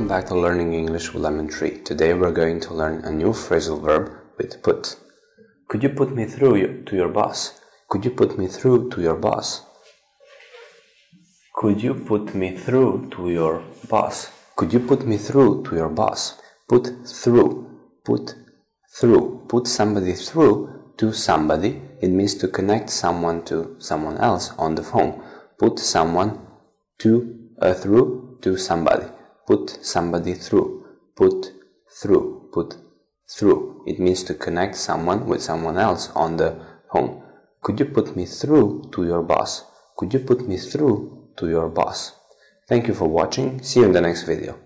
back to Learning English with Lemon Tree. Today we're going to learn a new phrasal verb with put. Could you put me through to your boss? Could you put me through to your boss? Could you put me through to your boss? Could you put me through to your boss? Put through. Put through. Put somebody through to somebody. It means to connect someone to someone else on the phone. Put someone to uh, through to somebody put somebody through, put through, put through. It means to connect someone with someone else on the phone. Could you put me through to your boss? Could you put me through to your boss? Thank you for watching. See you in the next video.